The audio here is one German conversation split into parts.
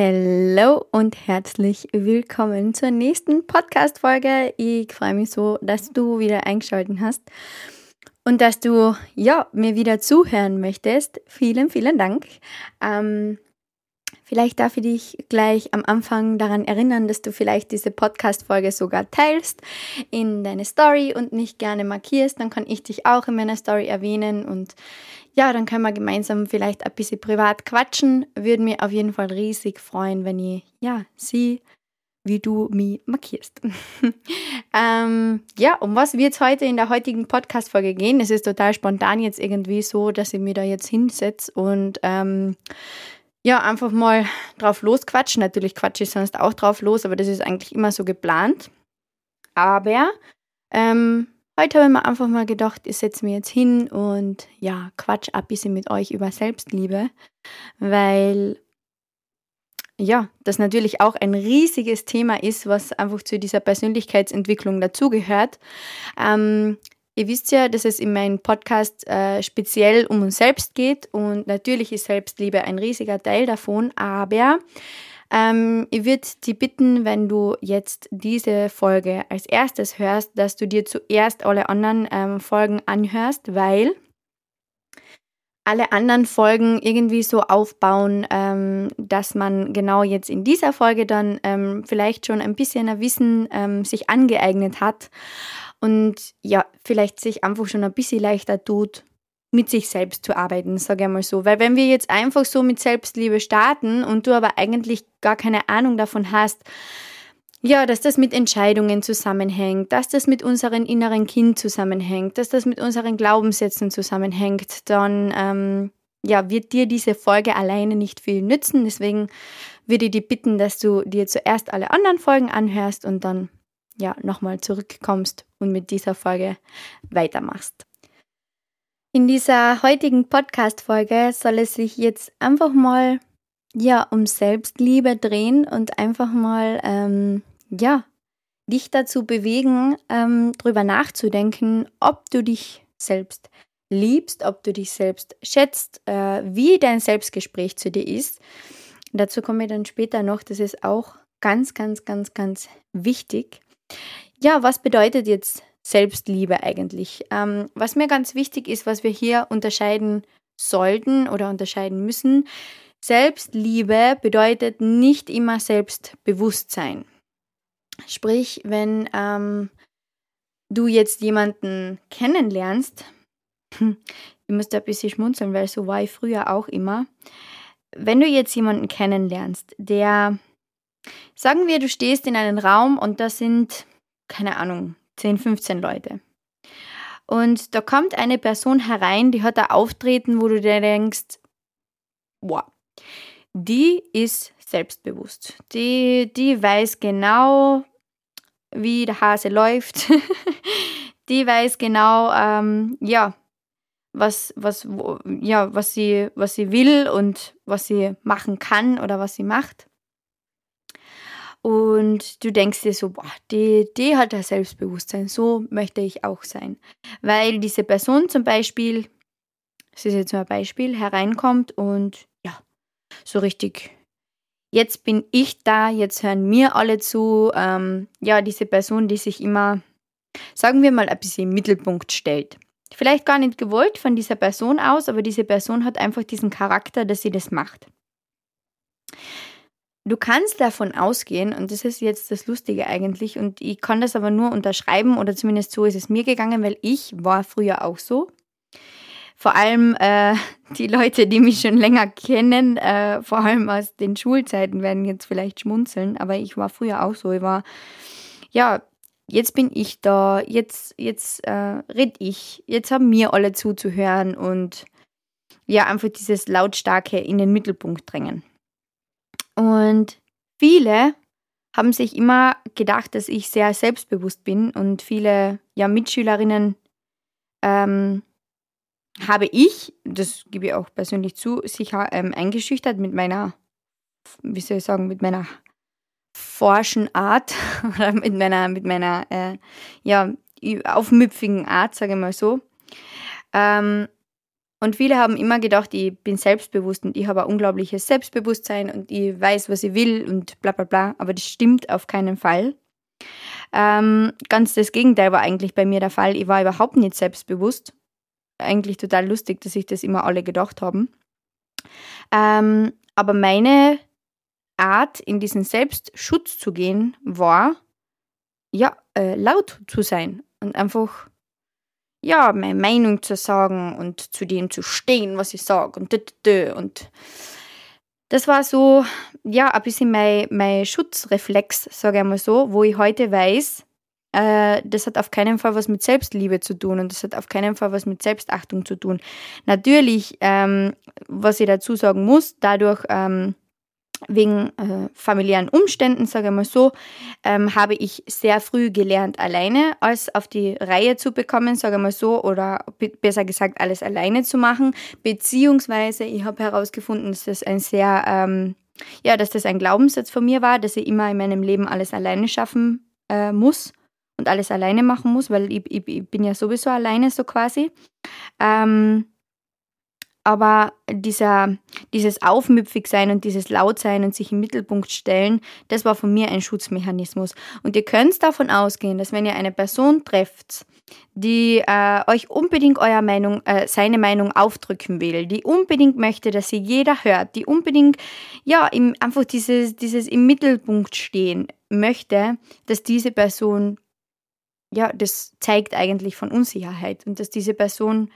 Hallo und herzlich willkommen zur nächsten Podcast-Folge. Ich freue mich so, dass du wieder eingeschaltet hast und dass du ja mir wieder zuhören möchtest. Vielen, vielen Dank. Ähm, vielleicht darf ich dich gleich am Anfang daran erinnern, dass du vielleicht diese Podcast-Folge sogar teilst in deine Story und mich gerne markierst. Dann kann ich dich auch in meiner Story erwähnen und ja, dann können wir gemeinsam vielleicht ein bisschen privat quatschen. Würde mir auf jeden Fall riesig freuen, wenn ich, ja, sie, wie du mich markierst. ähm, ja, um was wird es heute in der heutigen Podcast-Folge gehen? Es ist total spontan jetzt irgendwie so, dass ich mir da jetzt hinsetze und ähm, ja, einfach mal drauf losquatschen. Natürlich quatsche ich sonst auch drauf los, aber das ist eigentlich immer so geplant. Aber ähm, Heute habe ich mir einfach mal gedacht, ich setze mich jetzt hin und ja, quatsch ein bisschen mit euch über Selbstliebe, weil ja, das natürlich auch ein riesiges Thema ist, was einfach zu dieser Persönlichkeitsentwicklung dazugehört. Ähm, ihr wisst ja, dass es in meinem Podcast äh, speziell um uns selbst geht und natürlich ist Selbstliebe ein riesiger Teil davon, aber ähm, ich würde dich bitten, wenn du jetzt diese Folge als erstes hörst, dass du dir zuerst alle anderen ähm, Folgen anhörst, weil alle anderen Folgen irgendwie so aufbauen, ähm, dass man genau jetzt in dieser Folge dann ähm, vielleicht schon ein bisschen ein Wissen ähm, sich angeeignet hat und ja, vielleicht sich einfach schon ein bisschen leichter tut, mit sich selbst zu arbeiten, sage ich mal so. Weil wenn wir jetzt einfach so mit Selbstliebe starten und du aber eigentlich gar keine Ahnung davon hast, ja, dass das mit Entscheidungen zusammenhängt, dass das mit unserem inneren Kind zusammenhängt, dass das mit unseren Glaubenssätzen zusammenhängt, dann ähm, ja, wird dir diese Folge alleine nicht viel nützen. Deswegen würde ich dich bitten, dass du dir zuerst alle anderen Folgen anhörst und dann ja nochmal zurückkommst und mit dieser Folge weitermachst. In dieser heutigen Podcast-Folge soll es sich jetzt einfach mal ja um Selbstliebe drehen und einfach mal ähm, ja dich dazu bewegen, ähm, drüber nachzudenken, ob du dich selbst liebst, ob du dich selbst schätzt, äh, wie dein Selbstgespräch zu dir ist. Dazu komme ich dann später noch. Das ist auch ganz, ganz, ganz, ganz wichtig. Ja, was bedeutet jetzt Selbstliebe eigentlich. Ähm, was mir ganz wichtig ist, was wir hier unterscheiden sollten oder unterscheiden müssen, Selbstliebe bedeutet nicht immer Selbstbewusstsein. Sprich, wenn ähm, du jetzt jemanden kennenlernst, ich muss da ein bisschen schmunzeln, weil so war ich früher auch immer. Wenn du jetzt jemanden kennenlernst, der, sagen wir, du stehst in einem Raum und da sind, keine Ahnung, 10, 15 Leute. Und da kommt eine Person herein, die hat ein Auftreten, wo du dir denkst, wow, die ist selbstbewusst. Die, die weiß genau, wie der Hase läuft. die weiß genau, ähm, ja, was, was, wo, ja, was, sie, was sie will und was sie machen kann oder was sie macht. Und du denkst dir so, boah, die, die hat ein Selbstbewusstsein, so möchte ich auch sein. Weil diese Person zum Beispiel, das ist jetzt nur ein Beispiel, hereinkommt und ja, so richtig, jetzt bin ich da, jetzt hören mir alle zu. Ähm, ja, diese Person, die sich immer, sagen wir mal, ein bisschen im Mittelpunkt stellt. Vielleicht gar nicht gewollt von dieser Person aus, aber diese Person hat einfach diesen Charakter, dass sie das macht. Du kannst davon ausgehen, und das ist jetzt das Lustige eigentlich, und ich kann das aber nur unterschreiben, oder zumindest so ist es mir gegangen, weil ich war früher auch so. Vor allem äh, die Leute, die mich schon länger kennen, äh, vor allem aus den Schulzeiten, werden jetzt vielleicht schmunzeln, aber ich war früher auch so. Ich war, ja, jetzt bin ich da, jetzt, jetzt äh, red ich, jetzt haben mir alle zuzuhören und ja, einfach dieses Lautstarke in den Mittelpunkt drängen. Und viele haben sich immer gedacht, dass ich sehr selbstbewusst bin und viele ja, Mitschülerinnen ähm, habe ich, das gebe ich auch persönlich zu, sicher ähm, eingeschüchtert mit meiner, wie soll ich sagen, mit meiner forschen Art oder mit meiner, mit meiner äh, ja, aufmüpfigen Art, sage ich mal so. Ähm, Und viele haben immer gedacht, ich bin selbstbewusst und ich habe ein unglaubliches Selbstbewusstsein und ich weiß, was ich will und bla bla bla. Aber das stimmt auf keinen Fall. Ähm, ganz das Gegenteil war eigentlich bei mir der Fall. Ich war überhaupt nicht selbstbewusst. Eigentlich total lustig, dass sich das immer alle gedacht haben. Ähm, aber meine Art, in diesen Selbstschutz zu gehen, war, ja, äh, laut zu sein und einfach, ja, meine Meinung zu sagen und zu dem zu stehen, was ich sage und und das war so, ja, ein bisschen mein, mein Schutzreflex, sage ich mal so, wo ich heute weiß, äh, das hat auf keinen Fall was mit Selbstliebe zu tun und das hat auf keinen Fall was mit Selbstachtung zu tun. Natürlich, ähm, was ich dazu sagen muss, dadurch, ähm, wegen äh, familiären Umständen, sage ich mal so, ähm, habe ich sehr früh gelernt, alleine alles auf die Reihe zu bekommen, sage ich mal so, oder besser gesagt, alles alleine zu machen. Beziehungsweise, ich habe herausgefunden, dass das ein sehr, ähm, ja, dass das ein Glaubenssatz von mir war, dass ich immer in meinem Leben alles alleine schaffen äh, muss und alles alleine machen muss, weil ich, ich, ich, bin ja sowieso alleine so quasi. Ähm, aber dieser, dieses Aufmüpfigsein und dieses Lautsein und sich im Mittelpunkt stellen, das war von mir ein Schutzmechanismus. Und ihr könnt davon ausgehen, dass wenn ihr eine Person trefft, die äh, euch unbedingt euer Meinung, äh, seine Meinung aufdrücken will, die unbedingt möchte, dass sie jeder hört, die unbedingt ja im, einfach dieses, dieses im Mittelpunkt stehen möchte, dass diese Person ja, das zeigt eigentlich von Unsicherheit und dass diese Person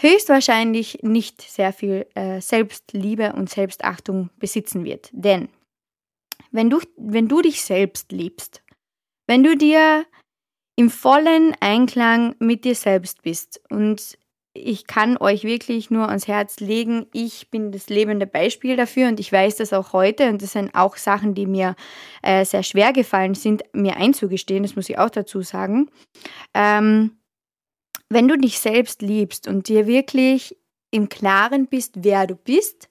höchstwahrscheinlich nicht sehr viel äh, Selbstliebe und Selbstachtung besitzen wird. Denn wenn du, wenn du dich selbst liebst, wenn du dir im vollen Einklang mit dir selbst bist und ich kann euch wirklich nur ans Herz legen, ich bin das lebende Beispiel dafür und ich weiß das auch heute und das sind auch Sachen, die mir äh, sehr schwer gefallen sind, mir einzugestehen, das muss ich auch dazu sagen. Ähm, wenn du dich selbst liebst und dir wirklich im Klaren bist, wer du bist,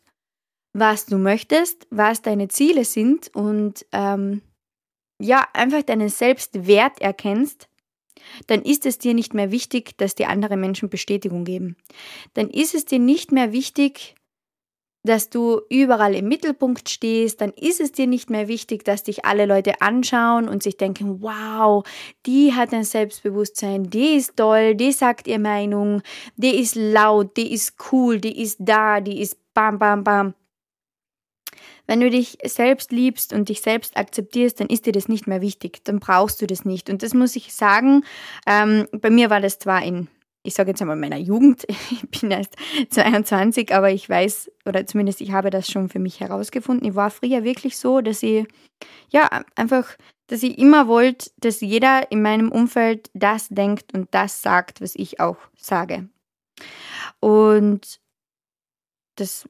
was du möchtest, was deine Ziele sind und ähm, ja, einfach deinen Selbstwert erkennst, dann ist es dir nicht mehr wichtig, dass dir andere Menschen Bestätigung geben. Dann ist es dir nicht mehr wichtig, dass du überall im Mittelpunkt stehst, dann ist es dir nicht mehr wichtig, dass dich alle Leute anschauen und sich denken, wow, die hat ein Selbstbewusstsein, die ist toll, die sagt ihr Meinung, die ist laut, die ist cool, die ist da, die ist bam, bam, bam. Wenn du dich selbst liebst und dich selbst akzeptierst, dann ist dir das nicht mehr wichtig. Dann brauchst du das nicht. Und das muss ich sagen, ähm, bei mir war das zwar in, ich sage jetzt einmal meiner Jugend, ich bin erst 22, aber ich weiß, oder zumindest ich habe das schon für mich herausgefunden. Ich war früher wirklich so, dass ich, ja, einfach, dass ich immer wollte, dass jeder in meinem Umfeld das denkt und das sagt, was ich auch sage. Und das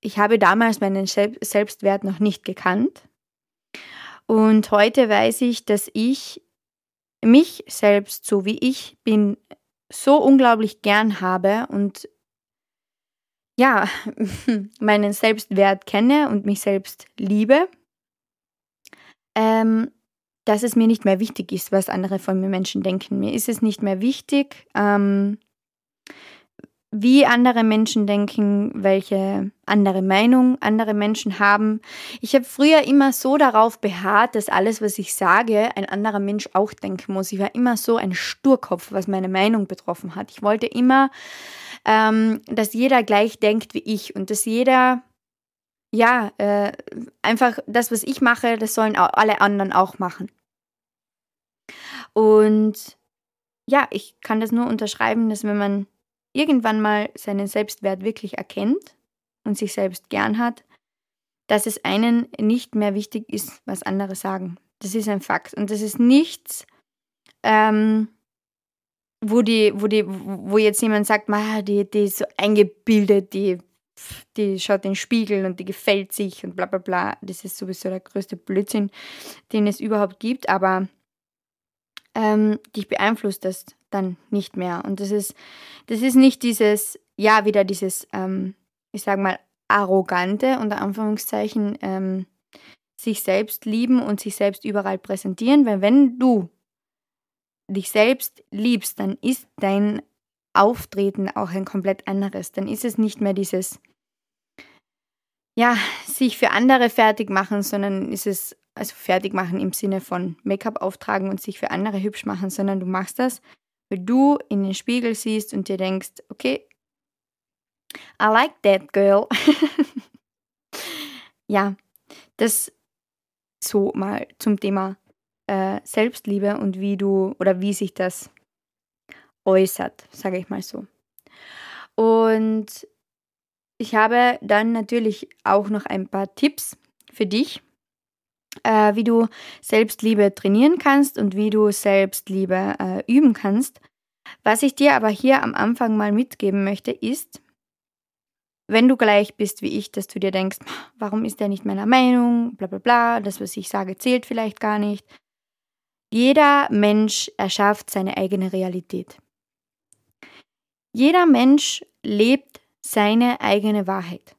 ich habe damals meinen Selbstwert noch nicht gekannt. Und heute weiß ich, dass ich mich selbst, so wie ich bin, so unglaublich gern habe und ja, meinen Selbstwert kenne und mich selbst liebe, ähm, dass es mir nicht mehr wichtig ist, was andere von mir Menschen denken. Mir ist es nicht mehr wichtig, ähm, wie andere Menschen denken, welche andere Meinung andere Menschen haben. Ich habe früher immer so darauf beharrt, dass alles, was ich sage, ein anderer Mensch auch denken muss. Ich war immer so ein Sturkopf, was meine Meinung betroffen hat. Ich wollte immer, ähm, dass jeder gleich denkt wie ich und dass jeder, ja, äh, einfach das, was ich mache, das sollen alle anderen auch machen. Und ja, ich kann das nur unterschreiben, dass wenn man irgendwann mal seinen Selbstwert wirklich erkennt und sich selbst gern hat, dass es einen nicht mehr wichtig ist, was andere sagen. Das ist ein Fakt. Und das ist nichts, ähm, wo, die, wo, die, wo jetzt jemand sagt, die, die ist so eingebildet, die, die schaut in den Spiegel und die gefällt sich und bla bla bla. Das ist sowieso der größte Blödsinn, den es überhaupt gibt. Aber ähm, dich beeinflusst das dann nicht mehr. Und das ist, das ist nicht dieses, ja, wieder dieses, ähm, ich sag mal, arrogante, unter Anführungszeichen, ähm, sich selbst lieben und sich selbst überall präsentieren, weil wenn du dich selbst liebst, dann ist dein Auftreten auch ein komplett anderes. Dann ist es nicht mehr dieses, ja, sich für andere fertig machen, sondern ist es, also fertig machen im Sinne von Make-up auftragen und sich für andere hübsch machen, sondern du machst das, weil du in den Spiegel siehst und dir denkst, okay, I like that girl. ja, das so mal zum Thema äh, Selbstliebe und wie du oder wie sich das äußert, sage ich mal so. Und ich habe dann natürlich auch noch ein paar Tipps für dich, äh, wie du Selbstliebe trainieren kannst und wie du Selbstliebe äh, üben kannst. Was ich dir aber hier am Anfang mal mitgeben möchte, ist, wenn du gleich bist wie ich, dass du dir denkst, warum ist der nicht meiner Meinung, bla bla bla, das, was ich sage, zählt vielleicht gar nicht. Jeder Mensch erschafft seine eigene Realität. Jeder Mensch lebt seine eigene Wahrheit.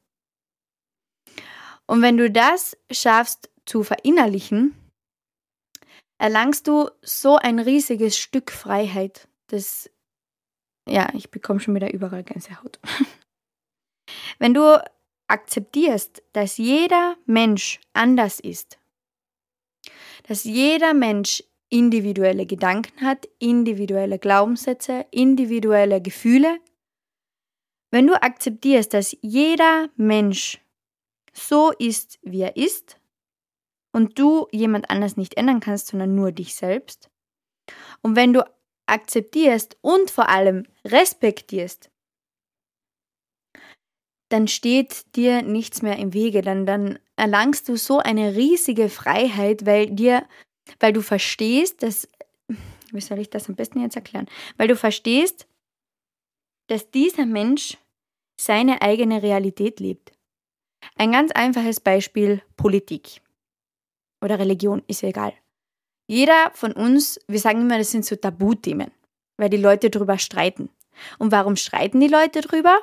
Und wenn du das schaffst zu verinnerlichen, erlangst du so ein riesiges Stück Freiheit, das, ja, ich bekomme schon wieder überall Gänsehaut. Wenn du akzeptierst, dass jeder Mensch anders ist, dass jeder Mensch individuelle Gedanken hat, individuelle Glaubenssätze, individuelle Gefühle, wenn du akzeptierst, dass jeder Mensch so ist, wie er ist, und du jemand anders nicht ändern kannst, sondern nur dich selbst, und wenn du akzeptierst und vor allem respektierst, dann steht dir nichts mehr im Wege, dann, dann erlangst du so eine riesige Freiheit, weil dir, weil du verstehst, dass, wie soll ich das am besten jetzt erklären? Weil du verstehst, dass dieser Mensch seine eigene Realität lebt. Ein ganz einfaches Beispiel Politik oder Religion, ist ja egal. Jeder von uns, wir sagen immer, das sind so Tabuthemen, weil die Leute darüber streiten. Und warum streiten die Leute darüber?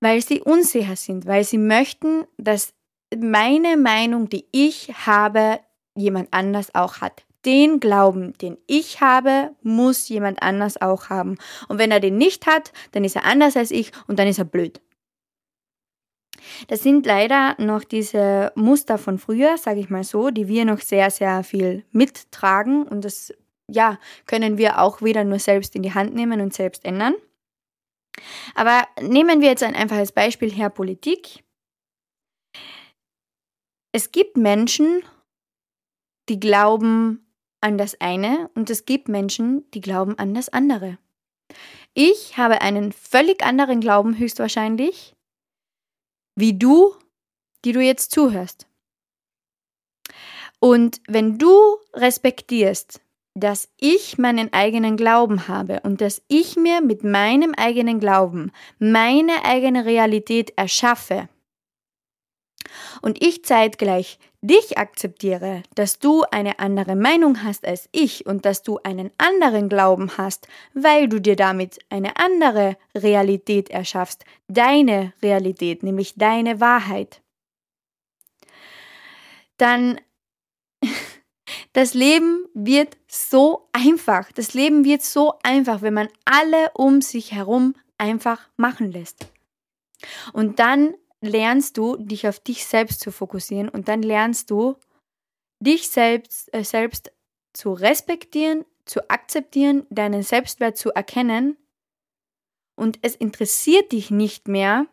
Weil sie unsicher sind, weil sie möchten, dass meine Meinung, die ich habe, jemand anders auch hat. Den Glauben, den ich habe, muss jemand anders auch haben. Und wenn er den nicht hat, dann ist er anders als ich und dann ist er blöd. Das sind leider noch diese Muster von früher, sage ich mal so, die wir noch sehr, sehr viel mittragen und das ja, können wir auch wieder nur selbst in die Hand nehmen und selbst ändern. Aber nehmen wir jetzt ein einfaches Beispiel her, Politik. Es gibt Menschen, die glauben an das eine und es gibt Menschen, die glauben an das andere. Ich habe einen völlig anderen Glauben höchstwahrscheinlich wie du, die du jetzt zuhörst. Und wenn du respektierst, dass ich meinen eigenen Glauben habe und dass ich mir mit meinem eigenen Glauben meine eigene Realität erschaffe und ich zeitgleich dich akzeptiere, dass du eine andere Meinung hast als ich und dass du einen anderen Glauben hast, weil du dir damit eine andere Realität erschaffst, deine Realität, nämlich deine Wahrheit, dann das Leben wird so einfach. Das Leben wird so einfach, wenn man alle um sich herum einfach machen lässt. Und dann lernst du, dich auf dich selbst zu fokussieren und dann lernst du, dich selbst, äh, selbst zu respektieren, zu akzeptieren, deinen Selbstwert zu erkennen und es interessiert dich nicht mehr,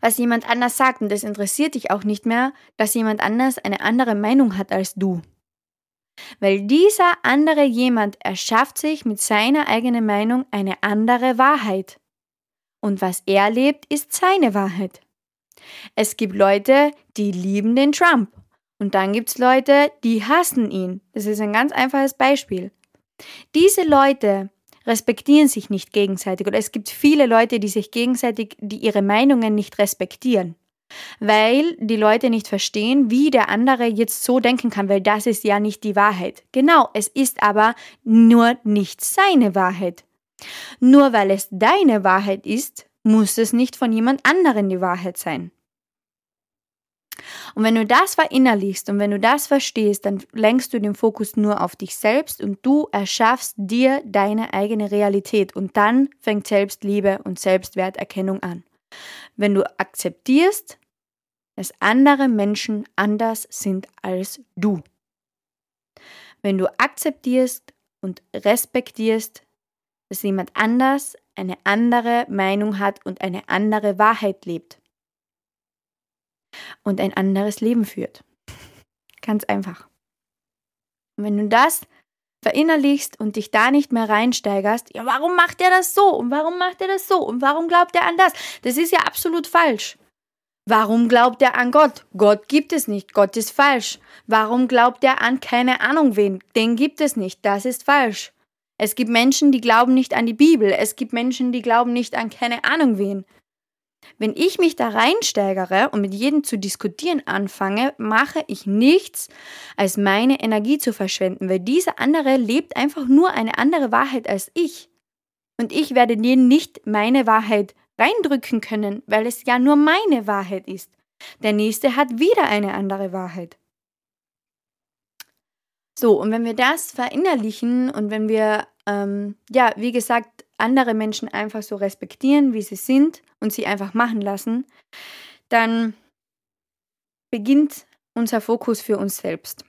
was jemand anders sagt und es interessiert dich auch nicht mehr, dass jemand anders eine andere Meinung hat als du. Weil dieser andere jemand erschafft sich mit seiner eigenen Meinung eine andere Wahrheit. Und was er lebt, ist seine Wahrheit. Es gibt Leute, die lieben den Trump. Und dann gibt es Leute, die hassen ihn. Das ist ein ganz einfaches Beispiel. Diese Leute respektieren sich nicht gegenseitig oder es gibt viele Leute, die sich gegenseitig, die ihre Meinungen nicht respektieren, weil die Leute nicht verstehen, wie der andere jetzt so denken kann, weil das ist ja nicht die Wahrheit. Genau, es ist aber nur nicht seine Wahrheit. Nur weil es deine Wahrheit ist, muss es nicht von jemand anderen die Wahrheit sein. Und wenn du das verinnerlichst und wenn du das verstehst, dann lenkst du den Fokus nur auf dich selbst und du erschaffst dir deine eigene Realität und dann fängt Selbstliebe und Selbstwerterkennung an. Wenn du akzeptierst, dass andere Menschen anders sind als du. Wenn du akzeptierst und respektierst, dass jemand anders eine andere Meinung hat und eine andere Wahrheit lebt und ein anderes Leben führt. Ganz einfach. Und wenn du das verinnerlichst und dich da nicht mehr reinsteigerst, ja, warum macht er das so und warum macht er das so und warum glaubt er an das? Das ist ja absolut falsch. Warum glaubt er an Gott? Gott gibt es nicht, Gott ist falsch. Warum glaubt er an keine Ahnung wen? Den gibt es nicht, das ist falsch. Es gibt Menschen, die glauben nicht an die Bibel, es gibt Menschen, die glauben nicht an keine Ahnung wen. Wenn ich mich da reinsteigere und mit jedem zu diskutieren anfange, mache ich nichts, als meine Energie zu verschwenden, weil dieser andere lebt einfach nur eine andere Wahrheit als ich. Und ich werde dir nicht meine Wahrheit reindrücken können, weil es ja nur meine Wahrheit ist. Der nächste hat wieder eine andere Wahrheit. So, und wenn wir das verinnerlichen und wenn wir, ähm, ja, wie gesagt, andere Menschen einfach so respektieren, wie sie sind und sie einfach machen lassen, dann beginnt unser Fokus für uns selbst.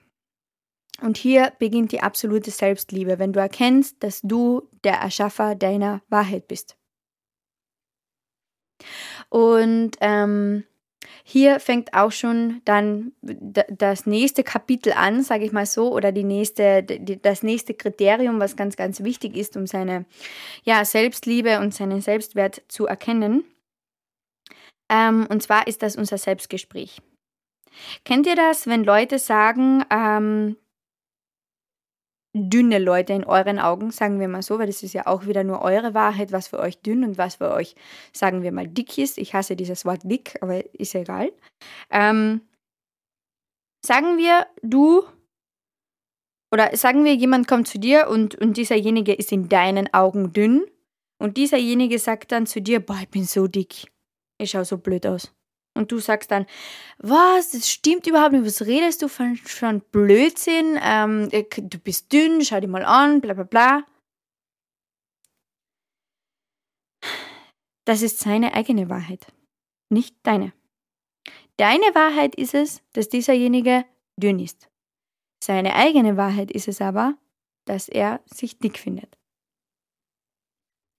Und hier beginnt die absolute Selbstliebe, wenn du erkennst, dass du der Erschaffer deiner Wahrheit bist. Und ähm, hier fängt auch schon dann das nächste Kapitel an, sage ich mal so, oder die nächste, das nächste Kriterium, was ganz, ganz wichtig ist, um seine ja, Selbstliebe und seinen Selbstwert zu erkennen. Ähm, und zwar ist das unser Selbstgespräch. Kennt ihr das, wenn Leute sagen, ähm, dünne Leute in euren Augen, sagen wir mal so, weil das ist ja auch wieder nur eure Wahrheit, was für euch dünn und was für euch, sagen wir mal, dick ist. Ich hasse dieses Wort dick, aber ist egal. Ähm, sagen wir, du oder sagen wir, jemand kommt zu dir und, und dieserjenige ist in deinen Augen dünn und dieserjenige sagt dann zu dir, boah, ich bin so dick. Ich schaue so blöd aus. Und du sagst dann, was, das stimmt überhaupt nicht, was redest du von, von Blödsinn, ähm, äh, du bist dünn, schau dir mal an, bla bla bla. Das ist seine eigene Wahrheit, nicht deine. Deine Wahrheit ist es, dass dieserjenige dünn ist. Seine eigene Wahrheit ist es aber, dass er sich dick findet.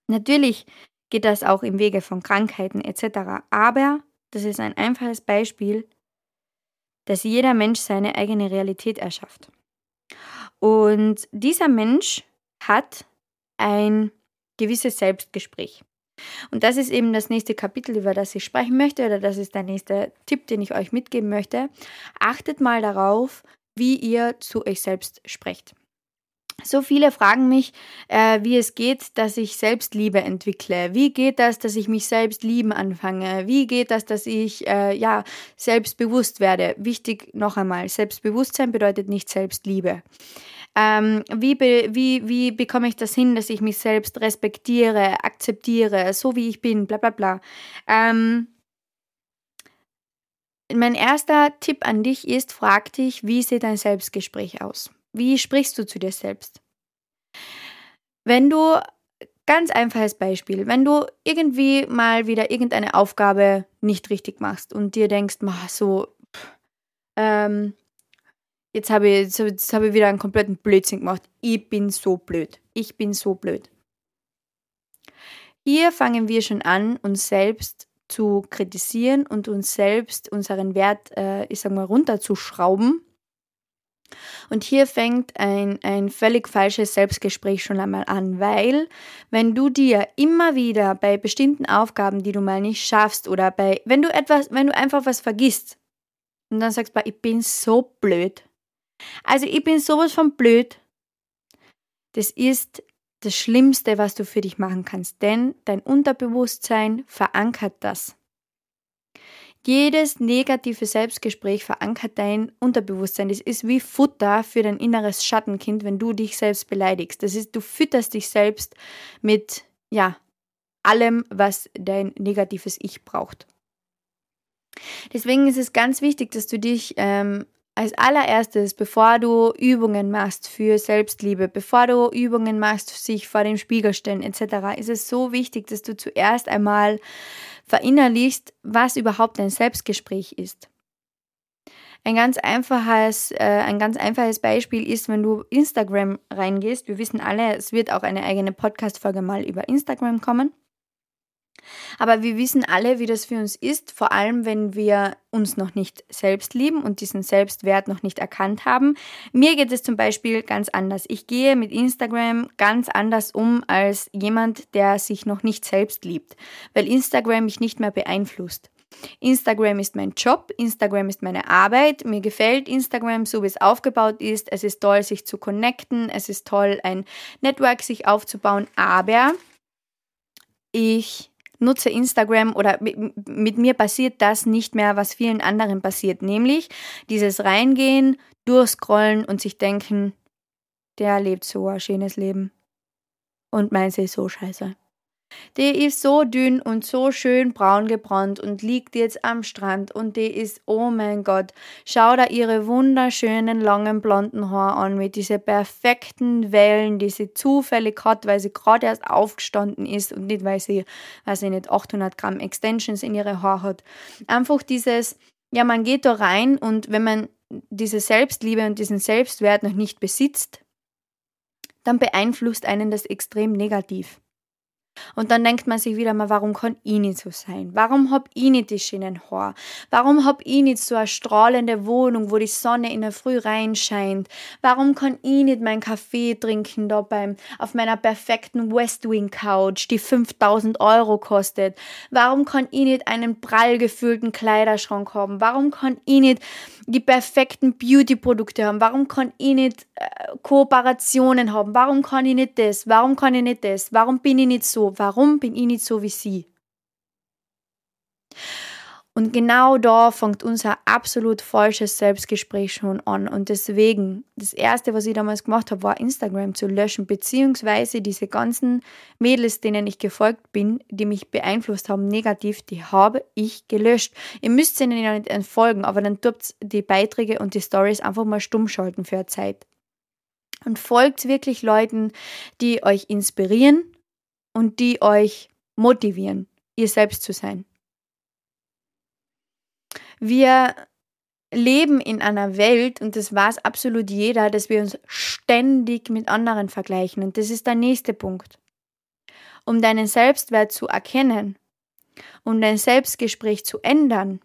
Natürlich geht das auch im Wege von Krankheiten etc. Aber das ist ein einfaches Beispiel, dass jeder Mensch seine eigene Realität erschafft. Und dieser Mensch hat ein gewisses Selbstgespräch. Und das ist eben das nächste Kapitel, über das ich sprechen möchte, oder das ist der nächste Tipp, den ich euch mitgeben möchte. Achtet mal darauf, wie ihr zu euch selbst sprecht. So viele fragen mich, äh, wie es geht, dass ich Selbstliebe entwickle. Wie geht das, dass ich mich selbst lieben anfange? Wie geht das, dass ich äh, ja selbstbewusst werde? Wichtig noch einmal: Selbstbewusstsein bedeutet nicht Selbstliebe. Ähm, wie, be wie, wie bekomme ich das hin, dass ich mich selbst respektiere, akzeptiere, so wie ich bin, bla bla bla. Ähm, mein erster Tipp an dich ist, frag dich, wie sieht dein Selbstgespräch aus? Wie sprichst du zu dir selbst? Wenn du, ganz einfaches Beispiel, wenn du irgendwie mal wieder irgendeine Aufgabe nicht richtig machst und dir denkst, so, ähm, jetzt habe ich, habe ich wieder einen kompletten Blödsinn gemacht. Ich bin so blöd. Ich bin so blöd. Hier fangen wir schon an, uns selbst zu kritisieren und uns selbst unseren Wert, äh, ich sag mal, runterzuschrauben und hier fängt ein, ein völlig falsches Selbstgespräch schon einmal an, weil wenn du dir immer wieder bei bestimmten Aufgaben, die du mal nicht schaffst oder bei, wenn du etwas, wenn du einfach was vergisst und dann sagst, ich bin so blöd. Also ich bin sowas von blöd. Das ist das Schlimmste, was du für dich machen kannst, denn dein Unterbewusstsein verankert das. Jedes negative Selbstgespräch verankert dein Unterbewusstsein. Das ist wie Futter für dein inneres Schattenkind, wenn du dich selbst beleidigst. Das ist, du fütterst dich selbst mit, ja, allem, was dein negatives Ich braucht. Deswegen ist es ganz wichtig, dass du dich ähm, als allererstes, bevor du Übungen machst für Selbstliebe, bevor du Übungen machst, sich vor dem Spiegel stellen etc., ist es so wichtig, dass du zuerst einmal verinnerlichst, was überhaupt ein Selbstgespräch ist. Ein ganz einfaches, äh, ein ganz einfaches Beispiel ist, wenn du Instagram reingehst. Wir wissen alle, es wird auch eine eigene Podcast-Folge mal über Instagram kommen. Aber wir wissen alle, wie das für uns ist, vor allem wenn wir uns noch nicht selbst lieben und diesen Selbstwert noch nicht erkannt haben. Mir geht es zum Beispiel ganz anders. Ich gehe mit Instagram ganz anders um als jemand, der sich noch nicht selbst liebt, weil Instagram mich nicht mehr beeinflusst. Instagram ist mein Job, Instagram ist meine Arbeit. Mir gefällt Instagram so, wie es aufgebaut ist. Es ist toll, sich zu connecten. Es ist toll, ein Network sich aufzubauen. Aber ich nutze Instagram oder mit mir passiert das nicht mehr, was vielen anderen passiert, nämlich dieses Reingehen, durchscrollen und sich denken, der lebt so ein schönes Leben und meins ist so scheiße. Die ist so dünn und so schön braun gebrannt und liegt jetzt am Strand und die ist, oh mein Gott, schau da ihre wunderschönen langen blonden Haare an mit diesen perfekten Wellen, die sie zufällig hat, weil sie gerade erst aufgestanden ist und nicht, weil sie, weiß ich nicht, 800 Gramm Extensions in ihre Haare hat. Einfach dieses, ja, man geht da rein und wenn man diese Selbstliebe und diesen Selbstwert noch nicht besitzt, dann beeinflusst einen das extrem negativ. Und dann denkt man sich wieder mal, warum kann ich nicht so sein? Warum hab ich nicht die schönen Haare? Warum hab ich nicht so eine strahlende Wohnung, wo die Sonne in der Früh reinscheint? Warum kann ich nicht meinen Kaffee trinken da beim, auf meiner perfekten West Wing Couch, die 5000 Euro kostet? Warum kann ich nicht einen prall gefüllten Kleiderschrank haben? Warum kann ich nicht die perfekten Beauty-Produkte haben? Warum kann ich nicht äh, Kooperationen haben? Warum kann ich nicht das? Warum kann ich nicht das? Warum bin ich nicht so? Warum bin ich nicht so wie sie? Und genau da fängt unser absolut falsches Selbstgespräch schon an. Und deswegen, das Erste, was ich damals gemacht habe, war Instagram zu löschen, beziehungsweise diese ganzen Mädels, denen ich gefolgt bin, die mich beeinflusst haben negativ, die habe ich gelöscht. Ihr müsst ihnen ja nicht entfolgen, aber dann tut die Beiträge und die Stories einfach mal stumm schalten für eine Zeit. Und folgt wirklich Leuten, die euch inspirieren und die euch motivieren, ihr selbst zu sein. Wir leben in einer Welt, und das weiß absolut jeder, dass wir uns ständig mit anderen vergleichen. Und das ist der nächste Punkt. Um deinen Selbstwert zu erkennen, um dein Selbstgespräch zu ändern,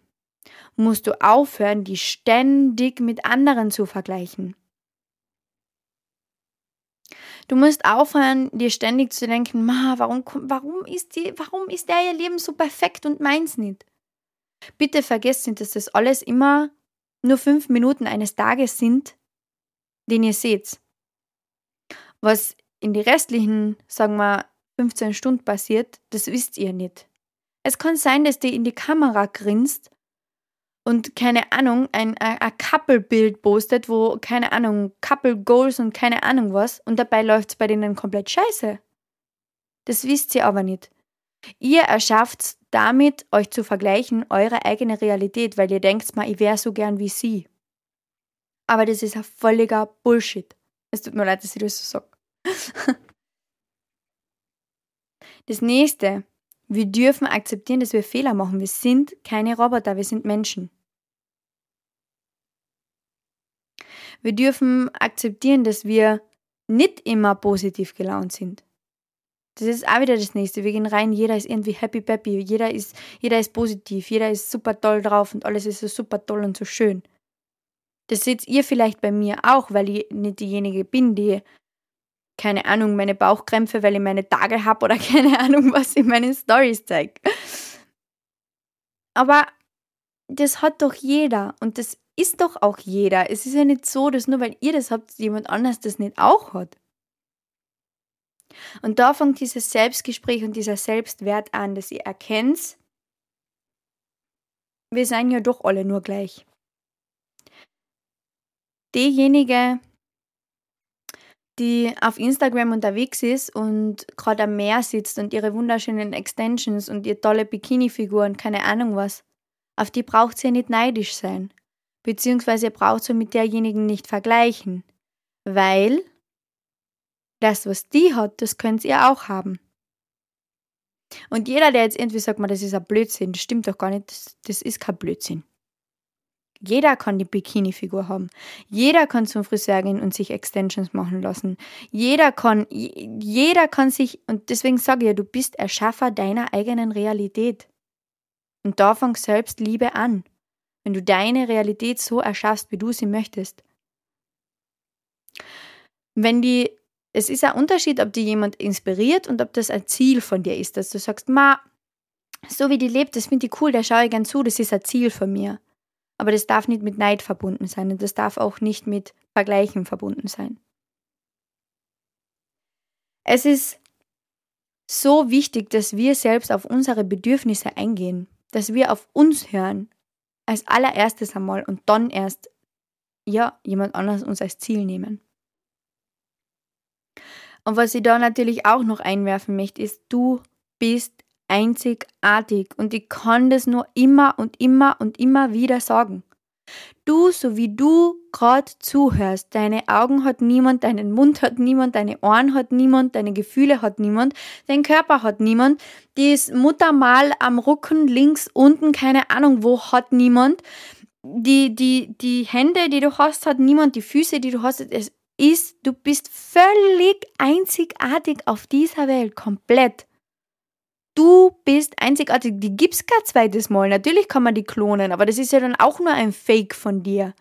musst du aufhören, die ständig mit anderen zu vergleichen. Du musst aufhören, dir ständig zu denken, Ma, warum, warum, ist die, warum ist der ihr Leben so perfekt und meins nicht? Bitte vergesst nicht, dass das alles immer nur fünf Minuten eines Tages sind, den ihr seht. Was in die restlichen, sagen wir, 15 Stunden passiert, das wisst ihr nicht. Es kann sein, dass die in die Kamera grinst und keine Ahnung, ein, ein Couple-Bild postet, wo, keine Ahnung, Couple-Goals und keine Ahnung was und dabei läuft es bei denen komplett scheiße. Das wisst ihr aber nicht. Ihr erschafft damit, euch zu vergleichen, eure eigene Realität, weil ihr denkt mal, ich wäre so gern wie sie. Aber das ist ein völliger Bullshit. Es tut mir leid, dass ich das so sage. Das nächste, wir dürfen akzeptieren, dass wir Fehler machen. Wir sind keine Roboter, wir sind Menschen. Wir dürfen akzeptieren, dass wir nicht immer positiv gelaunt sind. Das ist auch wieder das nächste. Wir gehen rein, jeder ist irgendwie happy peppy, jeder ist, jeder ist positiv, jeder ist super toll drauf und alles ist so super toll und so schön. Das seht ihr vielleicht bei mir auch, weil ich nicht diejenige bin, die, keine Ahnung, meine Bauchkrämpfe, weil ich meine Tage habe oder keine Ahnung, was in meinen Stories zeige. Aber das hat doch jeder und das ist doch auch jeder. Es ist ja nicht so, dass nur weil ihr das habt, jemand anders das nicht auch hat. Und da fängt dieses Selbstgespräch und dieser Selbstwert an, dass ihr erkennt, wir seien ja doch alle nur gleich. Diejenige, die auf Instagram unterwegs ist und gerade am Meer sitzt und ihre wunderschönen Extensions und ihr tolle Bikini-Figur und keine Ahnung was, auf die braucht ihr nicht neidisch sein. Beziehungsweise braucht ihr mit derjenigen nicht vergleichen. Weil das, was die hat, das könnt ihr auch haben. Und jeder, der jetzt irgendwie sagt, das ist ein Blödsinn, das stimmt doch gar nicht, das, das ist kein Blödsinn. Jeder kann die Bikini-Figur haben. Jeder kann zum Friseur gehen und sich Extensions machen lassen. Jeder kann, jeder kann sich, und deswegen sage ich ja, du bist Erschaffer deiner eigenen Realität. Und da fängt Selbstliebe an. Wenn du deine Realität so erschaffst, wie du sie möchtest. Wenn die, es ist ein Unterschied, ob dir jemand inspiriert und ob das ein Ziel von dir ist, dass du sagst, ma, so wie die lebt, das finde ich cool, da schaue ich gern zu, das ist ein Ziel von mir. Aber das darf nicht mit Neid verbunden sein und das darf auch nicht mit Vergleichen verbunden sein. Es ist so wichtig, dass wir selbst auf unsere Bedürfnisse eingehen, dass wir auf uns hören, als allererstes einmal und dann erst, ja, jemand anderes uns als Ziel nehmen. Und was ich da natürlich auch noch einwerfen möchte, ist, du bist einzigartig und ich kann das nur immer und immer und immer wieder sagen. Du, so wie du gerade zuhörst, deine Augen hat niemand, deinen Mund hat niemand, deine Ohren hat niemand, deine Gefühle hat niemand, dein Körper hat niemand, das Muttermal am Rücken links unten, keine Ahnung wo, hat niemand, die, die, die Hände, die du hast, hat niemand, die Füße, die du hast, es ist, du bist völlig einzigartig auf dieser Welt, komplett. Du bist einzigartig. Die gibt's kein zweites Mal. Natürlich kann man die klonen, aber das ist ja dann auch nur ein Fake von dir.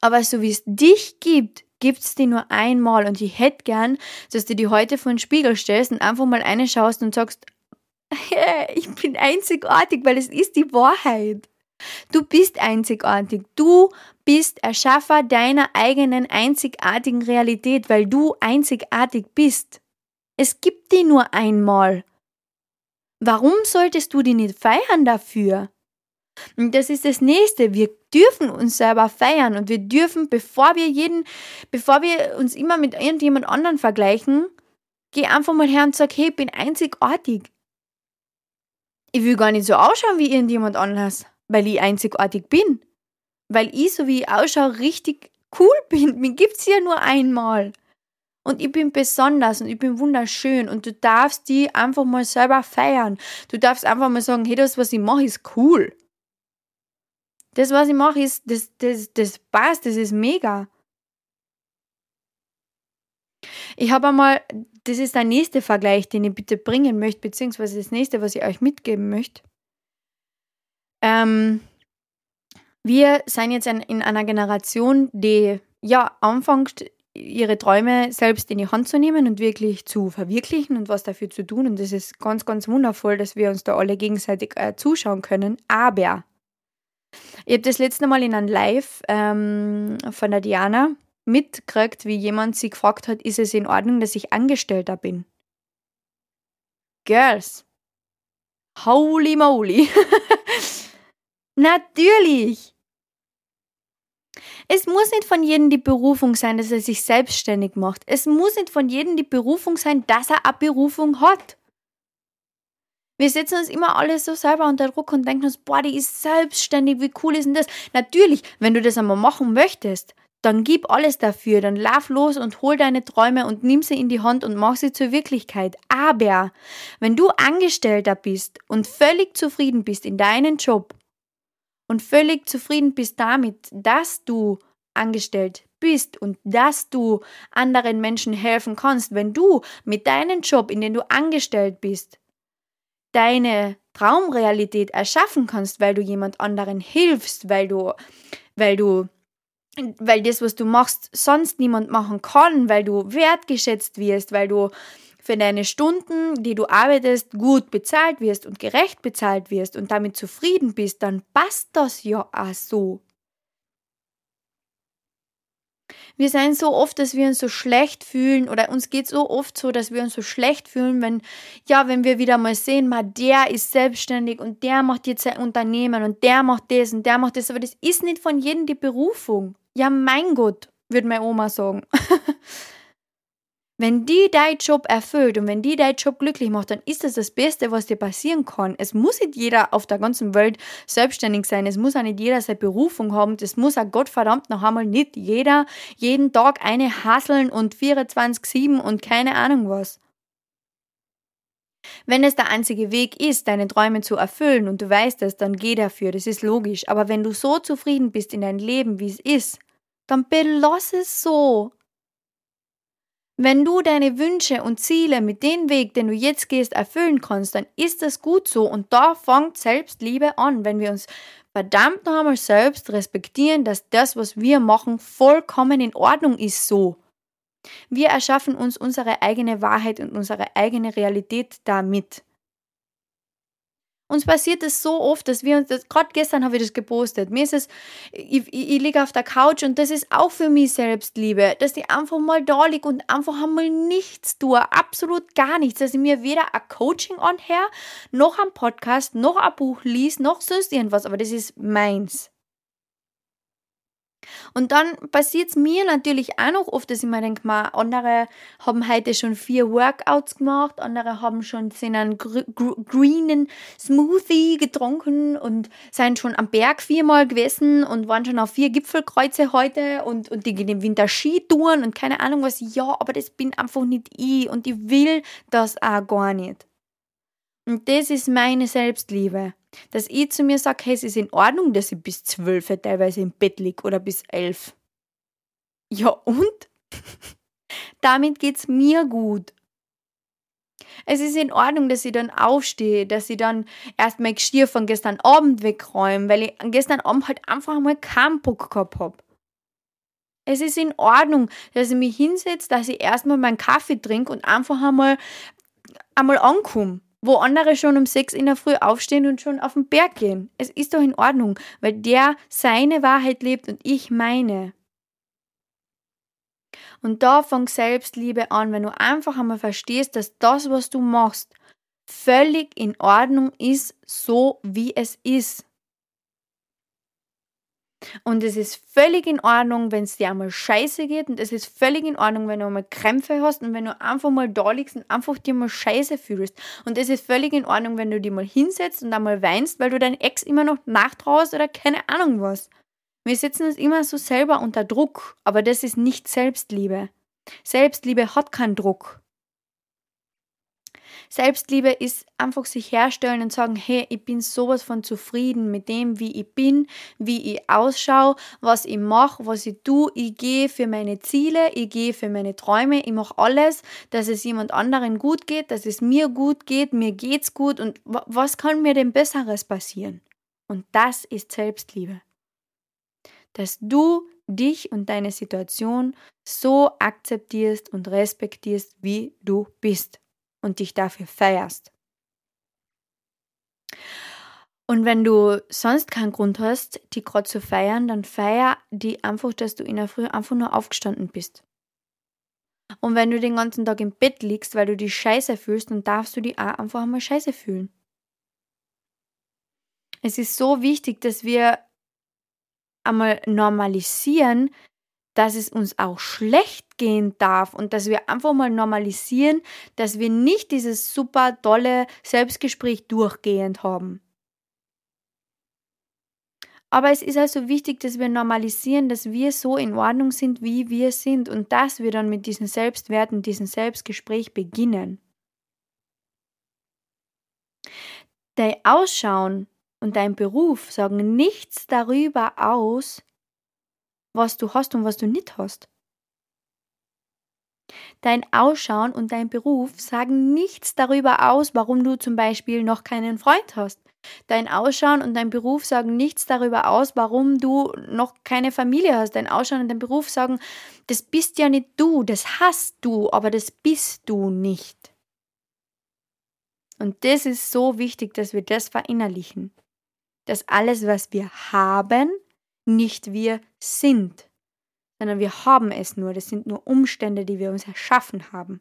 Aber so wie es dich gibt, gibt's die nur einmal. Und ich hätte gern, dass du die heute vor den Spiegel stellst und einfach mal eine schaust und sagst, hey, ich bin einzigartig, weil es ist die Wahrheit. Du bist einzigartig. Du bist Erschaffer deiner eigenen einzigartigen Realität, weil du einzigartig bist. Es gibt die nur einmal. Warum solltest du die nicht feiern dafür? Und das ist das nächste. Wir dürfen uns selber feiern und wir dürfen, bevor wir jeden, bevor wir uns immer mit irgendjemand anderen vergleichen, geh einfach mal her und sag, hey, ich bin einzigartig. Ich will gar nicht so ausschauen wie irgendjemand anders, weil ich einzigartig bin. Weil ich, so wie ich ausschaue, richtig cool bin. Mir gibt's ja nur einmal und ich bin besonders und ich bin wunderschön und du darfst die einfach mal selber feiern. Du darfst einfach mal sagen, hey, das, was ich mache, ist cool. Das, was ich mache, ist, das, das, das passt, das ist mega. Ich habe einmal, das ist der nächste Vergleich, den ich bitte bringen möchte, beziehungsweise das nächste, was ich euch mitgeben möchte. Ähm, wir sind jetzt in einer Generation, die ja anfängt, ihre Träume selbst in die Hand zu nehmen und wirklich zu verwirklichen und was dafür zu tun. Und das ist ganz, ganz wundervoll, dass wir uns da alle gegenseitig äh, zuschauen können. Aber ich habe das letzte Mal in einem Live ähm, von der Diana mitgekriegt, wie jemand sie gefragt hat, ist es in Ordnung, dass ich Angestellter bin? Girls, holy moly. Natürlich. Es muss nicht von jedem die Berufung sein, dass er sich selbstständig macht. Es muss nicht von jedem die Berufung sein, dass er eine Berufung hat. Wir setzen uns immer alle so selber unter Druck und denken uns, boah, die ist selbstständig, wie cool ist denn das? Natürlich, wenn du das einmal machen möchtest, dann gib alles dafür, dann lauf los und hol deine Träume und nimm sie in die Hand und mach sie zur Wirklichkeit. Aber wenn du Angestellter bist und völlig zufrieden bist in deinem Job und völlig zufrieden bist damit, dass du angestellt bist und dass du anderen Menschen helfen kannst, wenn du mit deinem Job, in dem du angestellt bist, deine Traumrealität erschaffen kannst, weil du jemand anderen hilfst, weil du, weil du, weil das, was du machst, sonst niemand machen kann, weil du wertgeschätzt wirst, weil du für deine Stunden, die du arbeitest, gut bezahlt wirst und gerecht bezahlt wirst und damit zufrieden bist, dann passt das ja auch so. Wir sind so oft, dass wir uns so schlecht fühlen oder uns geht so oft so, dass wir uns so schlecht fühlen, wenn, ja, wenn wir wieder mal sehen, mal der ist selbstständig und der macht jetzt sein Unternehmen und der macht das und der macht das, aber das ist nicht von jedem die Berufung. Ja, mein Gott, würde meine Oma sagen. Wenn die dein Job erfüllt und wenn die dein Job glücklich macht, dann ist das das Beste, was dir passieren kann. Es muss nicht jeder auf der ganzen Welt selbstständig sein. Es muss auch nicht jeder seine Berufung haben. Das muss auch Gottverdammt noch einmal nicht jeder jeden Tag eine hasseln und 24-7 und keine Ahnung was. Wenn es der einzige Weg ist, deine Träume zu erfüllen und du weißt es, dann geh dafür, das ist logisch. Aber wenn du so zufrieden bist in deinem Leben, wie es ist, dann belass es so. Wenn du deine Wünsche und Ziele mit dem Weg, den du jetzt gehst, erfüllen kannst, dann ist das gut so und da fängt Selbstliebe an, wenn wir uns verdammt noch einmal selbst respektieren, dass das, was wir machen, vollkommen in Ordnung ist so. Wir erschaffen uns unsere eigene Wahrheit und unsere eigene Realität damit. Uns passiert es so oft, dass wir uns, gerade gestern habe ich das gepostet, mir ist es, ich, ich, ich liege auf der Couch und das ist auch für mich Selbstliebe, dass ich einfach mal da liege und einfach einmal nichts tue, absolut gar nichts, dass ich mir weder ein Coaching anher, noch ein Podcast, noch ein Buch liest, noch sonst irgendwas, aber das ist meins. Und dann passiert es mir natürlich auch noch oft, dass ich mir denke, andere haben heute schon vier Workouts gemacht, andere haben schon einen gr gr greenen Smoothie getrunken und sind schon am Berg viermal gewesen und waren schon auf vier Gipfelkreuze heute und, und die gehen im Winter Skitouren und keine Ahnung was. Ja, aber das bin einfach nicht ich und ich will das auch gar nicht. Und das ist meine Selbstliebe. Dass ich zu mir sage, hey, es ist in Ordnung, dass ich bis zwölf teilweise im Bett liege oder bis elf. Ja und? Damit geht es mir gut. Es ist in Ordnung, dass ich dann aufstehe, dass ich dann erstmal Geschirr von gestern Abend wegräume, weil ich gestern Abend halt einfach einmal keinen Bock gehabt habe. Es ist in Ordnung, dass ich mich hinsetze, dass ich erstmal meinen Kaffee trinke und einfach einmal, einmal ankomme wo andere schon um sechs in der Früh aufstehen und schon auf den Berg gehen. Es ist doch in Ordnung, weil der seine Wahrheit lebt und ich meine. Und da fängt Selbstliebe an, wenn du einfach einmal verstehst, dass das, was du machst, völlig in Ordnung ist, so wie es ist. Und es ist völlig in Ordnung, wenn es dir einmal scheiße geht. Und es ist völlig in Ordnung, wenn du einmal Krämpfe hast und wenn du einfach mal da liegst und einfach dir mal scheiße fühlst. Und es ist völlig in Ordnung, wenn du dir mal hinsetzt und einmal weinst, weil du deinen Ex immer noch nachtraust oder keine Ahnung was. Wir setzen uns immer so selber unter Druck, aber das ist nicht Selbstliebe. Selbstliebe hat keinen Druck. Selbstliebe ist einfach sich herstellen und sagen, hey, ich bin sowas von zufrieden mit dem, wie ich bin, wie ich ausschaue, was ich mache, was ich tue. Ich gehe für meine Ziele, ich gehe für meine Träume, ich mache alles, dass es jemand anderen gut geht, dass es mir gut geht, mir geht's gut und was kann mir denn Besseres passieren? Und das ist Selbstliebe. Dass du dich und deine Situation so akzeptierst und respektierst, wie du bist und dich dafür feierst. Und wenn du sonst keinen Grund hast, die gerade zu feiern, dann feier die einfach, dass du in der Früh einfach nur aufgestanden bist. Und wenn du den ganzen Tag im Bett liegst, weil du die Scheiße fühlst, dann darfst du die auch einfach einmal Scheiße fühlen. Es ist so wichtig, dass wir einmal normalisieren, dass es uns auch schlecht gehen darf und dass wir einfach mal normalisieren, dass wir nicht dieses super tolle Selbstgespräch durchgehend haben. Aber es ist also wichtig, dass wir normalisieren, dass wir so in Ordnung sind, wie wir sind und dass wir dann mit diesen Selbstwerten, diesem Selbstgespräch beginnen. Dein Ausschauen und dein Beruf sagen nichts darüber aus, was du hast und was du nicht hast. Dein Ausschauen und dein Beruf sagen nichts darüber aus, warum du zum Beispiel noch keinen Freund hast. Dein Ausschauen und dein Beruf sagen nichts darüber aus, warum du noch keine Familie hast. Dein Ausschauen und dein Beruf sagen, das bist ja nicht du, das hast du, aber das bist du nicht. Und das ist so wichtig, dass wir das verinnerlichen. Dass alles, was wir haben, nicht wir sind, sondern wir haben es nur. Das sind nur Umstände, die wir uns erschaffen haben.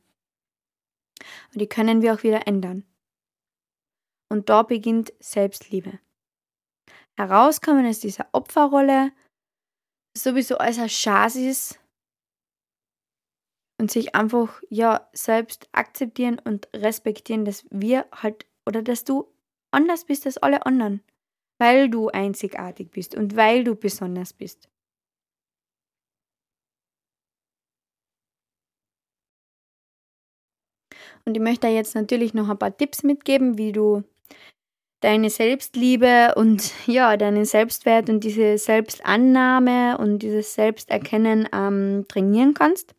Und die können wir auch wieder ändern. Und da beginnt Selbstliebe. Herauskommen aus dieser Opferrolle, sowieso als ein Schasis, und sich einfach ja selbst akzeptieren und respektieren, dass wir halt oder dass du anders bist als alle anderen, weil du einzigartig bist und weil du besonders bist. Und ich möchte jetzt natürlich noch ein paar Tipps mitgeben, wie du deine Selbstliebe und ja, deinen Selbstwert und diese Selbstannahme und dieses Selbsterkennen ähm, trainieren kannst.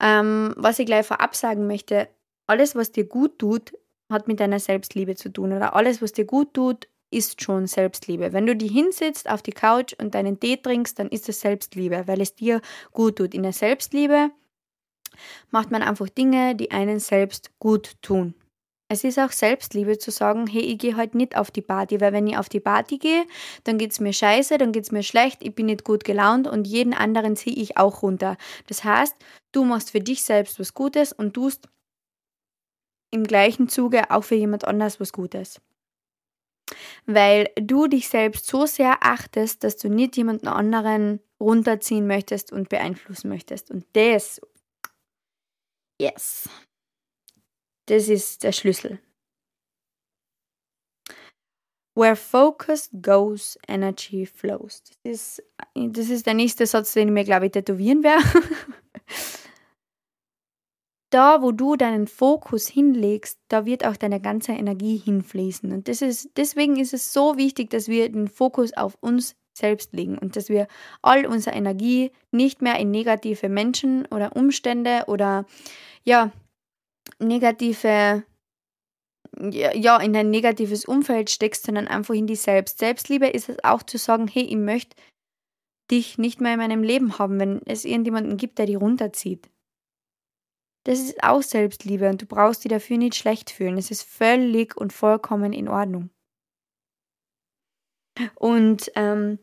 Ähm, was ich gleich vorab sagen möchte, alles, was dir gut tut, hat mit deiner Selbstliebe zu tun. Oder alles, was dir gut tut, ist schon Selbstliebe. Wenn du die hinsitzt auf die Couch und deinen Tee trinkst, dann ist das Selbstliebe, weil es dir gut tut. In der Selbstliebe macht man einfach Dinge, die einen selbst gut tun. Es ist auch Selbstliebe zu sagen, hey, ich gehe heute nicht auf die Party, weil wenn ich auf die Party gehe, dann geht es mir scheiße, dann geht es mir schlecht, ich bin nicht gut gelaunt und jeden anderen ziehe ich auch runter. Das heißt, du machst für dich selbst was Gutes und tust im gleichen Zuge auch für jemand anders was Gutes. Weil du dich selbst so sehr achtest, dass du nicht jemanden anderen runterziehen möchtest und beeinflussen möchtest. Und das Yes. Das ist der Schlüssel. Where focus goes, energy flows. Das ist, das ist der nächste Satz, den ich mir, glaube ich, tätowieren werde. da, wo du deinen Fokus hinlegst, da wird auch deine ganze Energie hinfließen. Und das ist, deswegen ist es so wichtig, dass wir den Fokus auf uns selbst legen und dass wir all unsere Energie nicht mehr in negative Menschen oder Umstände oder ja, negative ja, in ein negatives Umfeld steckst, sondern einfach in die Selbst. Selbstliebe ist es auch zu sagen, hey, ich möchte dich nicht mehr in meinem Leben haben, wenn es irgendjemanden gibt, der die runterzieht. Das ist auch Selbstliebe und du brauchst dich dafür nicht schlecht fühlen. Es ist völlig und vollkommen in Ordnung. Und ähm,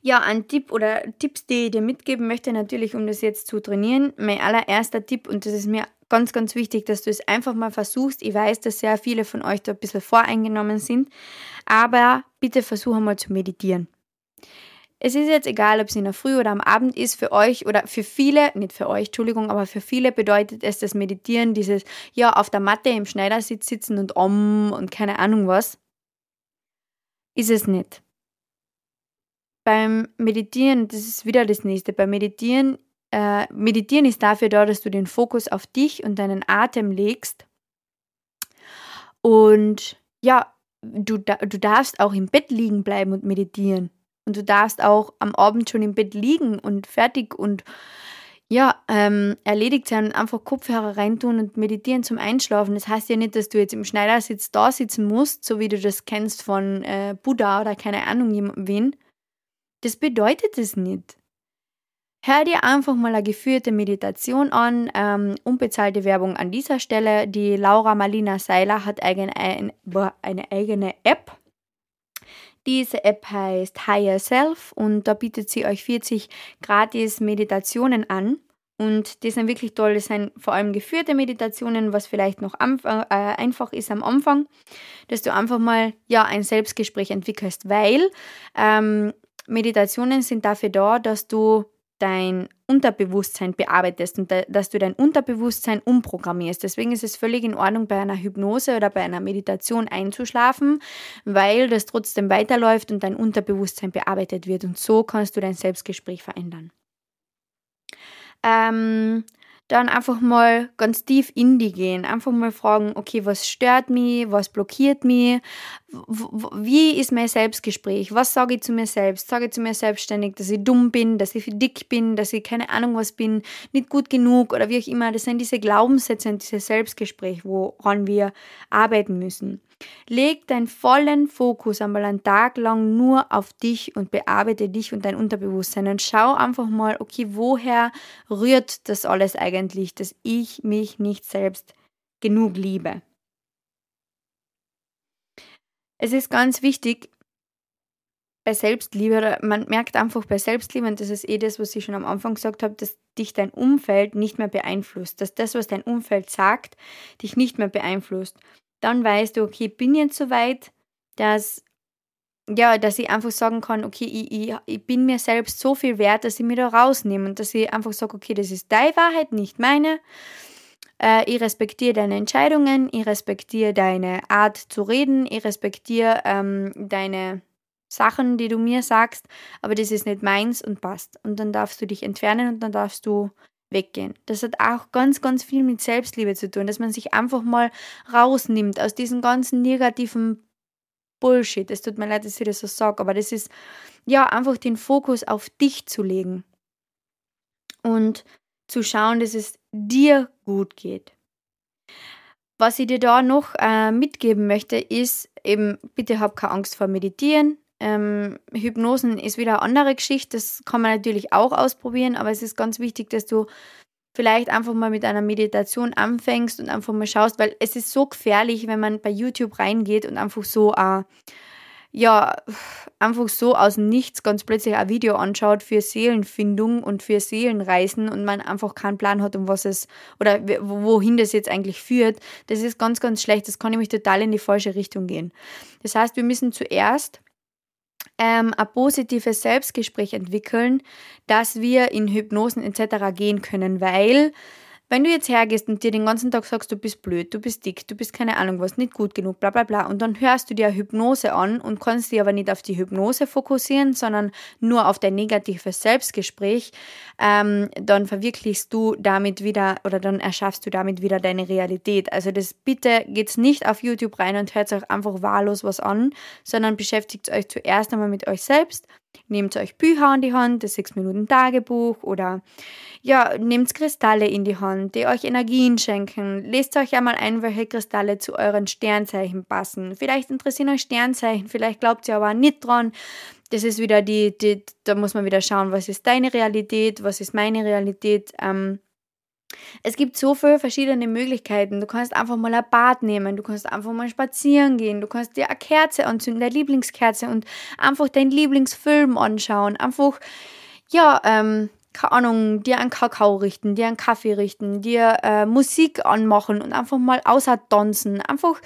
ja, ein Tipp oder Tipps, die ich dir mitgeben möchte, natürlich, um das jetzt zu trainieren. Mein allererster Tipp, und das ist mir ganz, ganz wichtig, dass du es einfach mal versuchst. Ich weiß, dass sehr viele von euch da ein bisschen voreingenommen sind, aber bitte versuch einmal zu meditieren. Es ist jetzt egal, ob es in der Früh oder am Abend ist, für euch oder für viele, nicht für euch, Entschuldigung, aber für viele bedeutet es das Meditieren, dieses, ja, auf der Matte im Schneidersitz sitzen und om und keine Ahnung was. Ist es nicht beim Meditieren, das ist wieder das nächste, beim Meditieren, äh, Meditieren ist dafür da, dass du den Fokus auf dich und deinen Atem legst. Und ja, du, du darfst auch im Bett liegen bleiben und meditieren. Und du darfst auch am Abend schon im Bett liegen und fertig und ja, ähm, erledigt sein und einfach Kopfhörer reintun und meditieren zum Einschlafen. Das heißt ja nicht, dass du jetzt im Schneidersitz da sitzen musst, so wie du das kennst von äh, Buddha oder keine Ahnung wen, das bedeutet es nicht. Hör dir einfach mal eine geführte Meditation an. Ähm, unbezahlte Werbung an dieser Stelle. Die Laura Marlina Seiler hat eine, eine eigene App. Diese App heißt Higher Self und da bietet sie euch 40 gratis Meditationen an. Und die sind wirklich toll. Das sind vor allem geführte Meditationen, was vielleicht noch äh, einfach ist am Anfang, dass du einfach mal ja ein Selbstgespräch entwickelst, weil ähm, Meditationen sind dafür da, dass du dein Unterbewusstsein bearbeitest und dass du dein Unterbewusstsein umprogrammierst. Deswegen ist es völlig in Ordnung, bei einer Hypnose oder bei einer Meditation einzuschlafen, weil das trotzdem weiterläuft und dein Unterbewusstsein bearbeitet wird. Und so kannst du dein Selbstgespräch verändern. Ähm, dann einfach mal ganz tief in die gehen. Einfach mal fragen, okay, was stört mich, was blockiert mich, wie ist mein Selbstgespräch, was sage ich zu mir selbst? Sage ich zu mir selbstständig, dass ich dumm bin, dass ich dick bin, dass ich keine Ahnung was bin, nicht gut genug oder wie auch immer. Das sind diese Glaubenssätze und diese Selbstgespräch, woran wir arbeiten müssen. Leg deinen vollen Fokus einmal einen Tag lang nur auf dich und bearbeite dich und dein Unterbewusstsein und schau einfach mal, okay, woher rührt das alles eigentlich, dass ich mich nicht selbst genug liebe. Es ist ganz wichtig, bei Selbstliebe, man merkt einfach bei Selbstliebe, und das ist eh das, was ich schon am Anfang gesagt habe, dass dich dein Umfeld nicht mehr beeinflusst, dass das, was dein Umfeld sagt, dich nicht mehr beeinflusst dann weißt du, okay, bin jetzt so weit, dass ja, dass ich einfach sagen kann, okay, ich, ich, ich bin mir selbst so viel wert, dass ich mich da rausnehme und dass ich einfach sage, okay, das ist deine Wahrheit, nicht meine. Äh, ich respektiere deine Entscheidungen, ich respektiere deine Art zu reden, ich respektiere ähm, deine Sachen, die du mir sagst, aber das ist nicht meins und passt. Und dann darfst du dich entfernen und dann darfst du weggehen. Das hat auch ganz, ganz viel mit Selbstliebe zu tun, dass man sich einfach mal rausnimmt aus diesem ganzen negativen Bullshit. Es tut mir leid, dass ich das so sage, aber das ist ja einfach den Fokus auf dich zu legen und zu schauen, dass es dir gut geht. Was ich dir da noch äh, mitgeben möchte, ist eben, bitte hab keine Angst vor Meditieren. Ähm, Hypnosen ist wieder eine andere Geschichte, das kann man natürlich auch ausprobieren, aber es ist ganz wichtig, dass du vielleicht einfach mal mit einer Meditation anfängst und einfach mal schaust, weil es ist so gefährlich, wenn man bei YouTube reingeht und einfach so, äh, ja, einfach so aus Nichts ganz plötzlich ein Video anschaut für Seelenfindung und für Seelenreisen und man einfach keinen Plan hat, um was es oder wohin das jetzt eigentlich führt. Das ist ganz, ganz schlecht. Das kann nämlich total in die falsche Richtung gehen. Das heißt, wir müssen zuerst ähm, ein positives Selbstgespräch entwickeln, dass wir in Hypnosen etc. gehen können, weil wenn du jetzt hergehst und dir den ganzen Tag sagst, du bist blöd, du bist dick, du bist keine Ahnung was, nicht gut genug, bla bla bla, und dann hörst du dir Hypnose an und kannst dich aber nicht auf die Hypnose fokussieren, sondern nur auf dein negatives Selbstgespräch, ähm, dann verwirklichst du damit wieder oder dann erschaffst du damit wieder deine Realität. Also das bitte geht's nicht auf YouTube rein und hört euch einfach wahllos was an, sondern beschäftigt euch zuerst einmal mit euch selbst Nehmt euch Bücher an die Hand, das 6-Minuten-Tagebuch oder ja, nehmt Kristalle in die Hand, die euch Energien schenken. Lest euch einmal ein, welche Kristalle zu euren Sternzeichen passen. Vielleicht interessieren euch Sternzeichen, vielleicht glaubt ihr aber nicht dran. Das ist wieder die, die, da muss man wieder schauen, was ist deine Realität, was ist meine Realität. Ähm, es gibt so viele verschiedene Möglichkeiten. Du kannst einfach mal ein Bad nehmen, du kannst einfach mal spazieren gehen, du kannst dir eine Kerze anzünden, deine Lieblingskerze und einfach deinen Lieblingsfilm anschauen. Einfach, ja, ähm, keine Ahnung, dir einen Kakao richten, dir einen Kaffee richten, dir äh, Musik anmachen und einfach mal außer. Einfach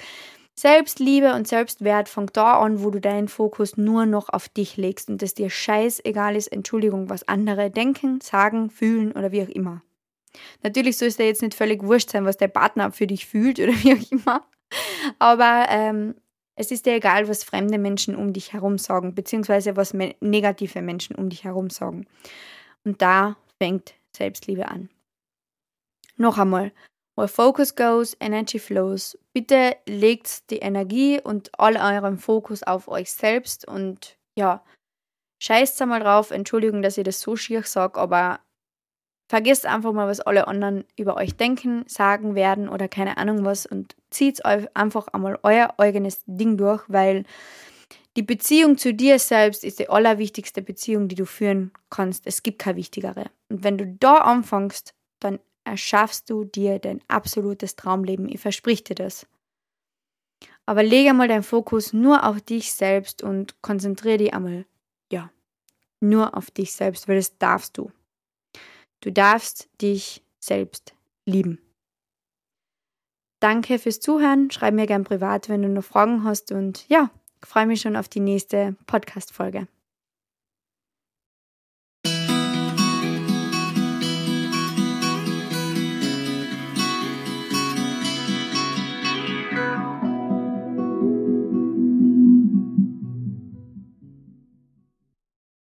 Selbstliebe und Selbstwert fängt da an, wo du deinen Fokus nur noch auf dich legst und es dir scheißegal ist, Entschuldigung, was andere denken, sagen, fühlen oder wie auch immer. Natürlich soll es dir jetzt nicht völlig wurscht sein, was der Partner für dich fühlt oder wie auch immer. Aber ähm, es ist dir egal, was fremde Menschen um dich herum sagen, beziehungsweise was me negative Menschen um dich herum sagen. Und da fängt Selbstliebe an. Noch einmal, where focus goes, energy flows. Bitte legt die Energie und all euren Fokus auf euch selbst und ja, scheißt einmal drauf. Entschuldigung, dass ich das so schier sage, aber Vergesst einfach mal, was alle anderen über euch denken, sagen werden oder keine Ahnung was und zieht einfach einmal euer eigenes Ding durch, weil die Beziehung zu dir selbst ist die allerwichtigste Beziehung, die du führen kannst. Es gibt keine wichtigere. Und wenn du da anfängst, dann erschaffst du dir dein absolutes Traumleben. Ich versprich dir das. Aber lege einmal deinen Fokus nur auf dich selbst und konzentriere dich einmal, ja, nur auf dich selbst, weil das darfst du. Du darfst dich selbst lieben. Danke fürs Zuhören. Schreib mir gern privat, wenn du noch Fragen hast. Und ja, freue mich schon auf die nächste Podcast-Folge.